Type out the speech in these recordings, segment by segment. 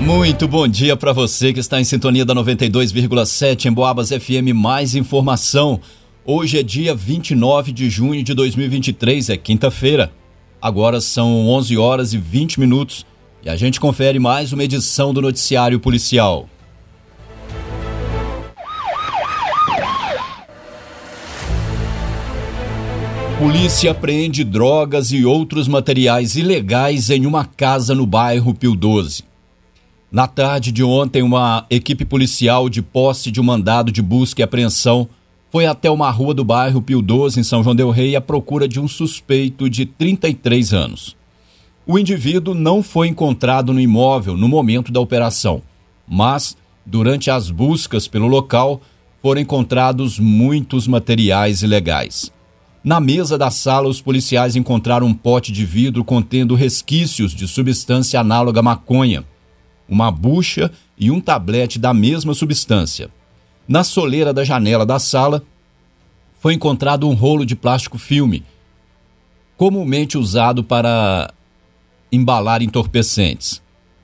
Muito bom dia para você que está em sintonia da 92,7 em Boabas FM. Mais informação. Hoje é dia 29 de junho de 2023, é quinta-feira. Agora são 11 horas e 20 minutos e a gente confere mais uma edição do Noticiário Policial. Polícia apreende drogas e outros materiais ilegais em uma casa no bairro Pio 12. Na tarde de ontem, uma equipe policial de posse de um mandado de busca e apreensão foi até uma rua do bairro Pio 12, em São João del Rei, à procura de um suspeito de 33 anos. O indivíduo não foi encontrado no imóvel no momento da operação, mas, durante as buscas pelo local, foram encontrados muitos materiais ilegais. Na mesa da sala, os policiais encontraram um pote de vidro contendo resquícios de substância análoga à maconha uma bucha e um tablete da mesma substância. Na soleira da janela da sala foi encontrado um rolo de plástico filme, comumente usado para embalar entorpecentes.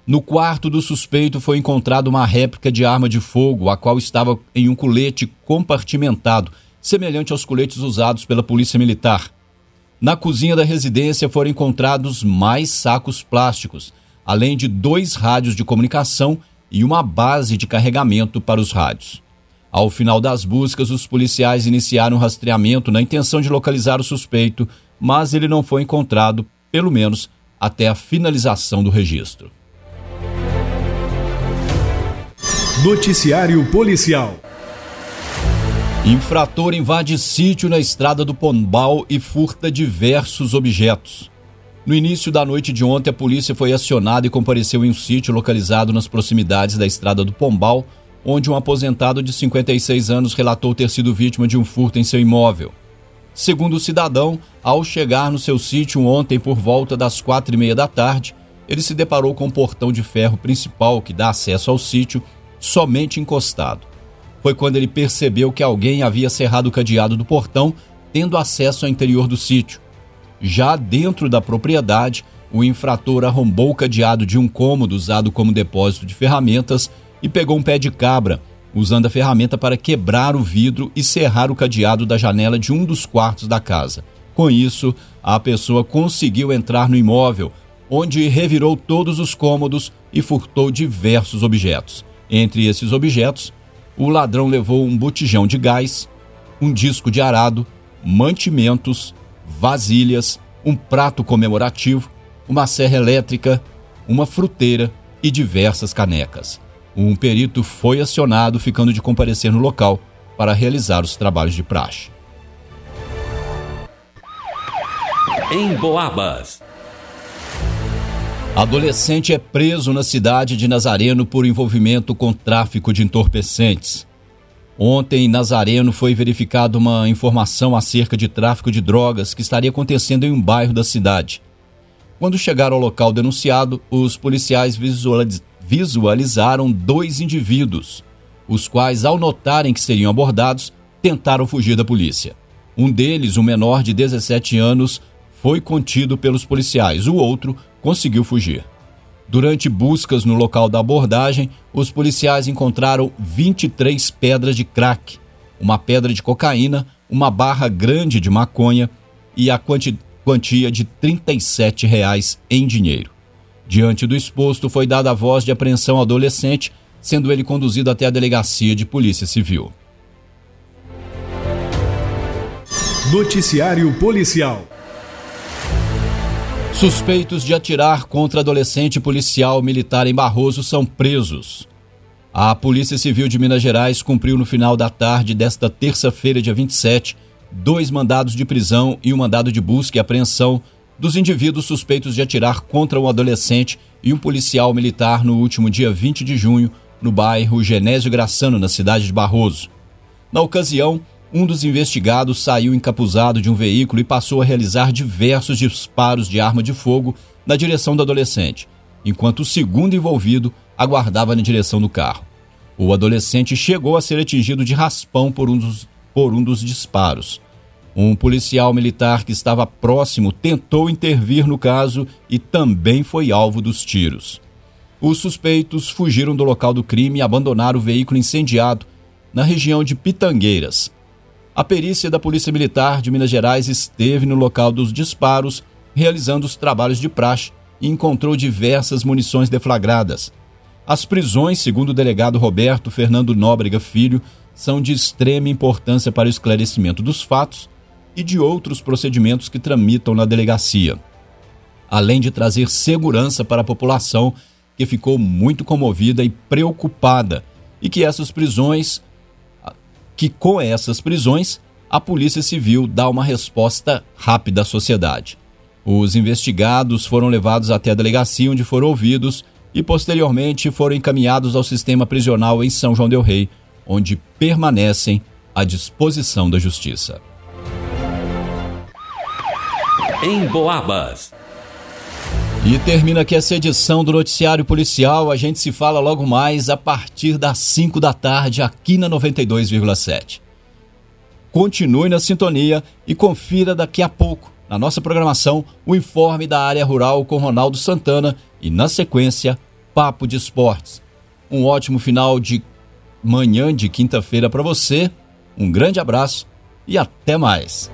No quarto do suspeito foi encontrada uma réplica de arma de fogo, a qual estava em um colete compartimentado, semelhante aos coletes usados pela Polícia Militar. Na cozinha da residência foram encontrados mais sacos plásticos, além de dois rádios de comunicação e uma base de carregamento para os rádios. Ao final das buscas, os policiais iniciaram o rastreamento na intenção de localizar o suspeito, mas ele não foi encontrado, pelo menos até a finalização do registro. Noticiário Policial. Infrator invade sítio na estrada do Pombal e furta diversos objetos. No início da noite de ontem, a polícia foi acionada e compareceu em um sítio localizado nas proximidades da estrada do Pombal, onde um aposentado de 56 anos relatou ter sido vítima de um furto em seu imóvel. Segundo o cidadão, ao chegar no seu sítio ontem por volta das quatro e meia da tarde, ele se deparou com o portão de ferro principal que dá acesso ao sítio somente encostado. Foi quando ele percebeu que alguém havia cerrado o cadeado do portão, tendo acesso ao interior do sítio. Já dentro da propriedade, o infrator arrombou o cadeado de um cômodo usado como depósito de ferramentas e pegou um pé de cabra, usando a ferramenta para quebrar o vidro e serrar o cadeado da janela de um dos quartos da casa. Com isso, a pessoa conseguiu entrar no imóvel, onde revirou todos os cômodos e furtou diversos objetos. Entre esses objetos, o ladrão levou um botijão de gás, um disco de arado, mantimentos, vasilhas, um prato comemorativo, uma serra elétrica, uma fruteira e diversas canecas. Um perito foi acionado, ficando de comparecer no local para realizar os trabalhos de praxe. Em Boabas. Adolescente é preso na cidade de Nazareno por envolvimento com tráfico de entorpecentes. Ontem, em Nazareno, foi verificada uma informação acerca de tráfico de drogas que estaria acontecendo em um bairro da cidade. Quando chegaram ao local denunciado, os policiais visualizaram dois indivíduos, os quais, ao notarem que seriam abordados, tentaram fugir da polícia. Um deles, um menor de 17 anos, foi contido pelos policiais, o outro conseguiu fugir. Durante buscas no local da abordagem, os policiais encontraram 23 pedras de crack, uma pedra de cocaína, uma barra grande de maconha e a quanti quantia de 37 reais em dinheiro. Diante do exposto, foi dada a voz de apreensão ao adolescente, sendo ele conduzido até a delegacia de Polícia Civil. Noticiário Policial Suspeitos de atirar contra adolescente policial militar em Barroso são presos. A Polícia Civil de Minas Gerais cumpriu no final da tarde desta terça-feira, dia 27, dois mandados de prisão e um mandado de busca e apreensão dos indivíduos suspeitos de atirar contra um adolescente e um policial militar no último dia 20 de junho, no bairro Genésio Graçano, na cidade de Barroso. Na ocasião, um dos investigados saiu encapuzado de um veículo e passou a realizar diversos disparos de arma de fogo na direção do adolescente, enquanto o segundo envolvido aguardava na direção do carro. O adolescente chegou a ser atingido de raspão por um dos, por um dos disparos. Um policial militar que estava próximo tentou intervir no caso e também foi alvo dos tiros. Os suspeitos fugiram do local do crime e abandonaram o veículo incendiado na região de Pitangueiras. A perícia da Polícia Militar de Minas Gerais esteve no local dos disparos, realizando os trabalhos de praxe e encontrou diversas munições deflagradas. As prisões, segundo o delegado Roberto Fernando Nóbrega Filho, são de extrema importância para o esclarecimento dos fatos e de outros procedimentos que tramitam na delegacia, além de trazer segurança para a população que ficou muito comovida e preocupada e que essas prisões que com essas prisões a Polícia Civil dá uma resposta rápida à sociedade. Os investigados foram levados até a delegacia onde foram ouvidos e posteriormente foram encaminhados ao sistema prisional em São João del Rei, onde permanecem à disposição da justiça. Em Boabas. E termina aqui essa edição do Noticiário Policial. A gente se fala logo mais a partir das 5 da tarde aqui na 92,7. Continue na sintonia e confira daqui a pouco, na nossa programação, o informe da área rural com Ronaldo Santana e, na sequência, Papo de Esportes. Um ótimo final de manhã de quinta-feira para você. Um grande abraço e até mais.